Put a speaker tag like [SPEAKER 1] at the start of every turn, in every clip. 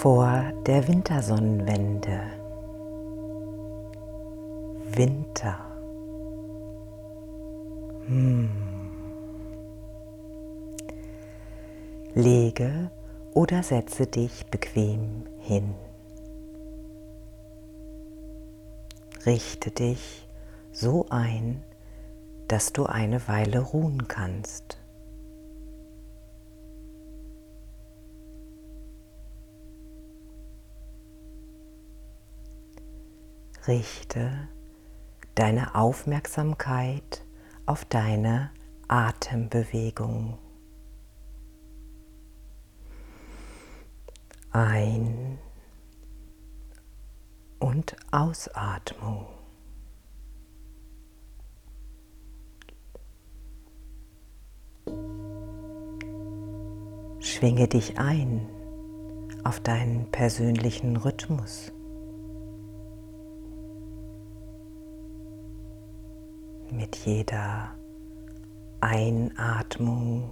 [SPEAKER 1] vor der Wintersonnenwende. Winter. Hm. Lege oder setze dich bequem hin. Richte dich so ein, dass du eine Weile ruhen kannst. Richte deine Aufmerksamkeit auf deine Atembewegung. Ein- und Ausatmung. Schwinge dich ein auf deinen persönlichen Rhythmus. Mit jeder Einatmung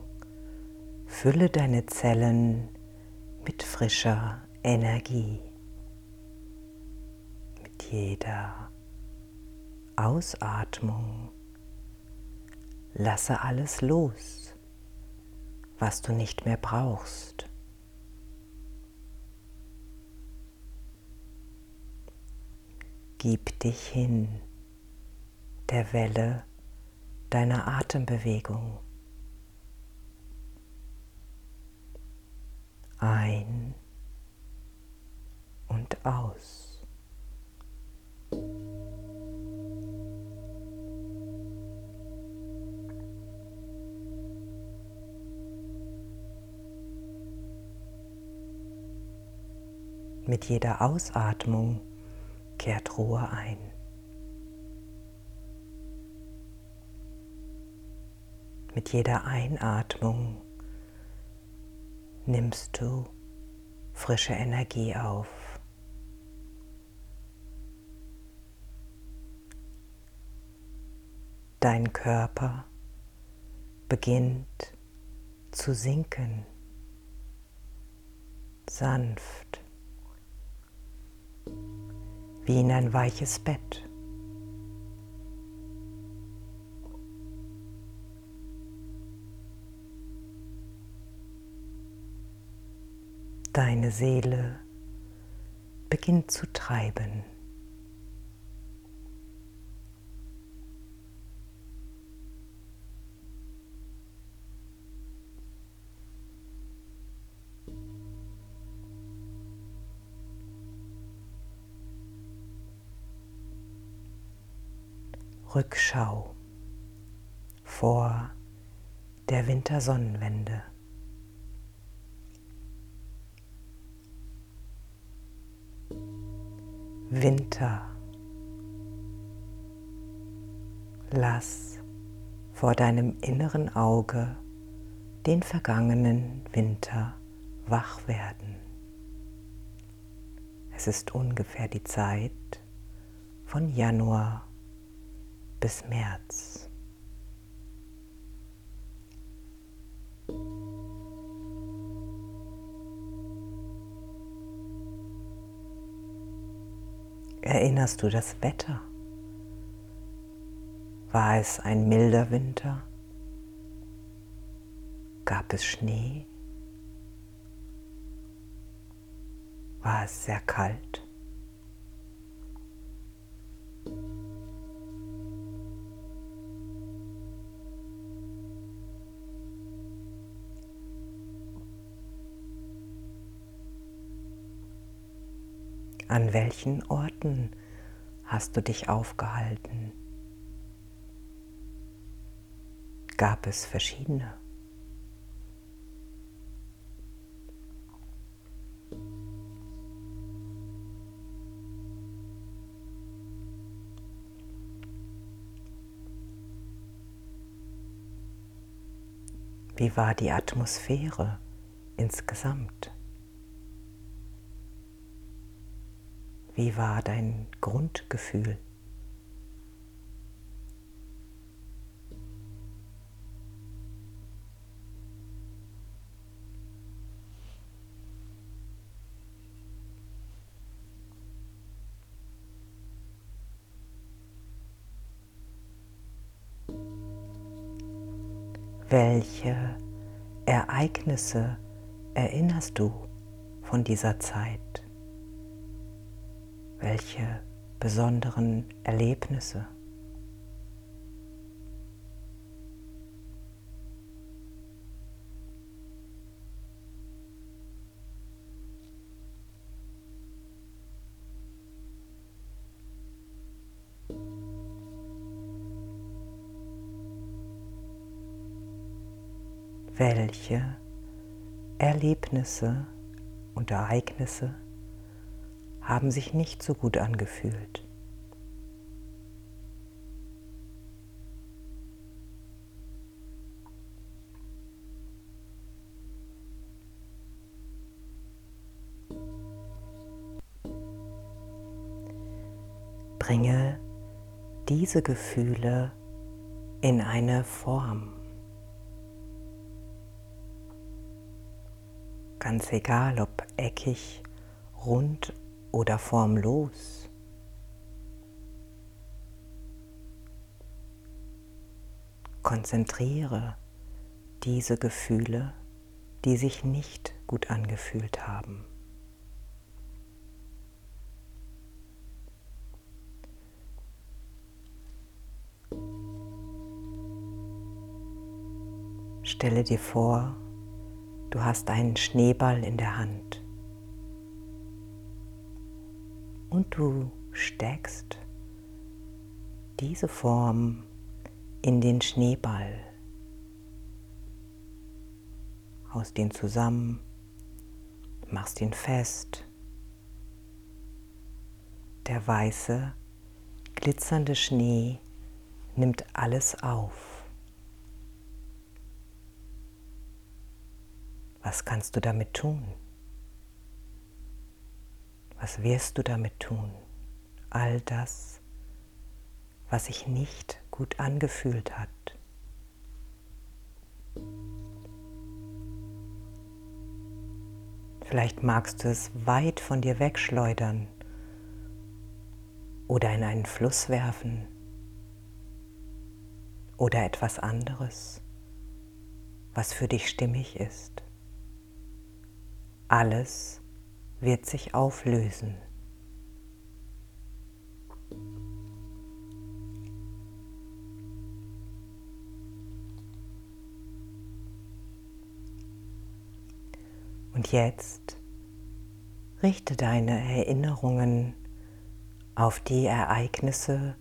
[SPEAKER 1] fülle deine Zellen mit frischer Energie. Mit jeder Ausatmung lasse alles los, was du nicht mehr brauchst. Gib dich hin der Welle deiner Atembewegung. Ein und aus. Mit jeder Ausatmung kehrt Ruhe ein. Mit jeder Einatmung nimmst du frische Energie auf. Dein Körper beginnt zu sinken, sanft, wie in ein weiches Bett. Deine Seele beginnt zu treiben. Rückschau vor der Wintersonnenwende. Winter. Lass vor deinem inneren Auge den vergangenen Winter wach werden. Es ist ungefähr die Zeit von Januar bis März. Erinnerst du das Wetter? War es ein milder Winter? Gab es Schnee? War es sehr kalt? An welchen Orten hast du dich aufgehalten? Gab es verschiedene? Wie war die Atmosphäre insgesamt? Wie war dein Grundgefühl? Welche Ereignisse erinnerst du von dieser Zeit? Welche besonderen Erlebnisse? welche Erlebnisse und Ereignisse haben sich nicht so gut angefühlt. Bringe diese Gefühle in eine Form. Ganz egal, ob eckig, rund oder formlos. Konzentriere diese Gefühle, die sich nicht gut angefühlt haben. Stelle dir vor, Du hast einen Schneeball in der Hand. Und du steckst diese Form in den Schneeball. Haust ihn zusammen, machst ihn fest. Der weiße, glitzernde Schnee nimmt alles auf. Was kannst du damit tun? Was wirst du damit tun? All das, was sich nicht gut angefühlt hat. Vielleicht magst du es weit von dir wegschleudern oder in einen Fluss werfen oder etwas anderes, was für dich stimmig ist. Alles wird sich auflösen. Und jetzt richte deine Erinnerungen auf die Ereignisse,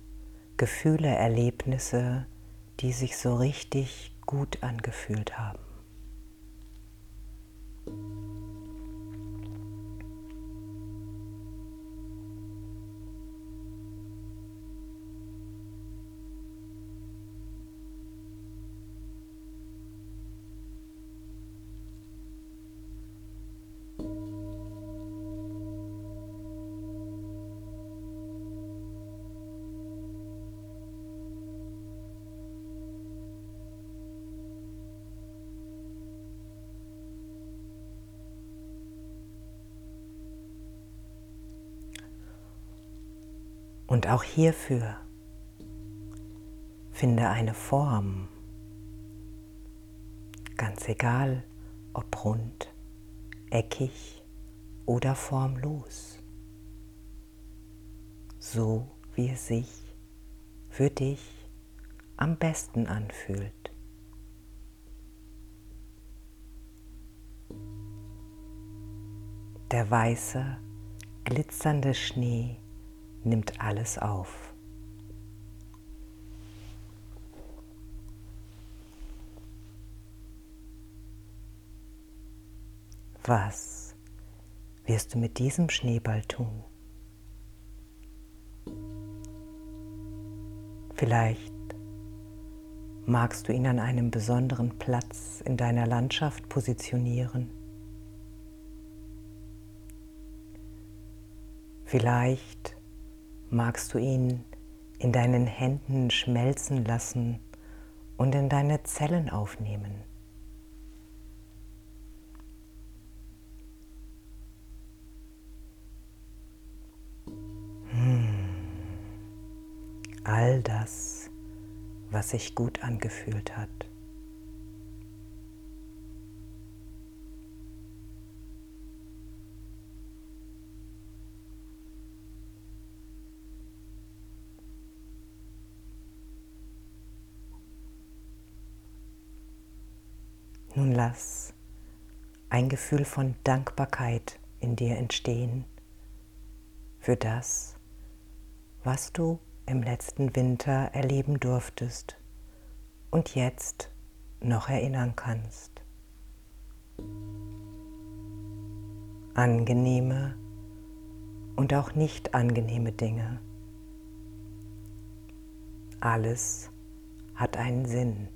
[SPEAKER 1] Gefühle, Erlebnisse, die sich so richtig gut angefühlt haben. Und auch hierfür finde eine Form, ganz egal ob rund, eckig oder formlos, so wie es sich für dich am besten anfühlt. Der weiße, glitzernde Schnee nimmt alles auf. Was wirst du mit diesem Schneeball tun? Vielleicht magst du ihn an einem besonderen Platz in deiner Landschaft positionieren. Vielleicht magst du ihn in deinen Händen schmelzen lassen und in deine Zellen aufnehmen. Hm. All das, was sich gut angefühlt hat, Lass ein Gefühl von Dankbarkeit in dir entstehen für das, was du im letzten Winter erleben durftest und jetzt noch erinnern kannst. Angenehme und auch nicht angenehme Dinge. Alles hat einen Sinn.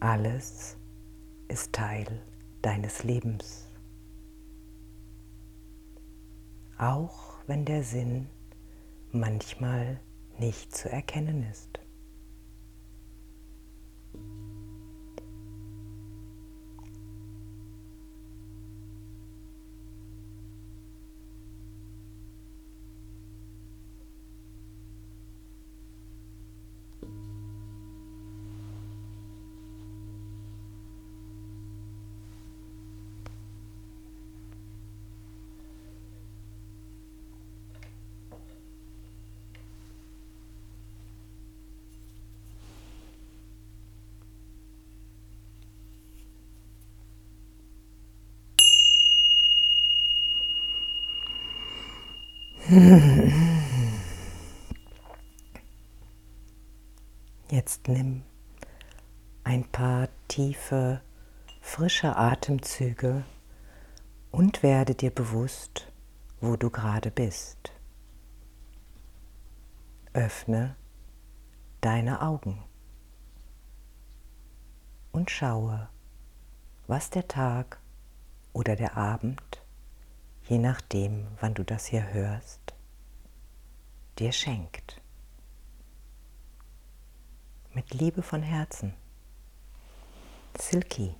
[SPEAKER 1] Alles ist Teil deines Lebens. Auch wenn der Sinn manchmal nicht zu erkennen ist. Jetzt nimm ein paar tiefe, frische Atemzüge und werde dir bewusst, wo du gerade bist. Öffne deine Augen und schaue, was der Tag oder der Abend je nachdem, wann du das hier hörst, dir schenkt. Mit Liebe von Herzen. Silky.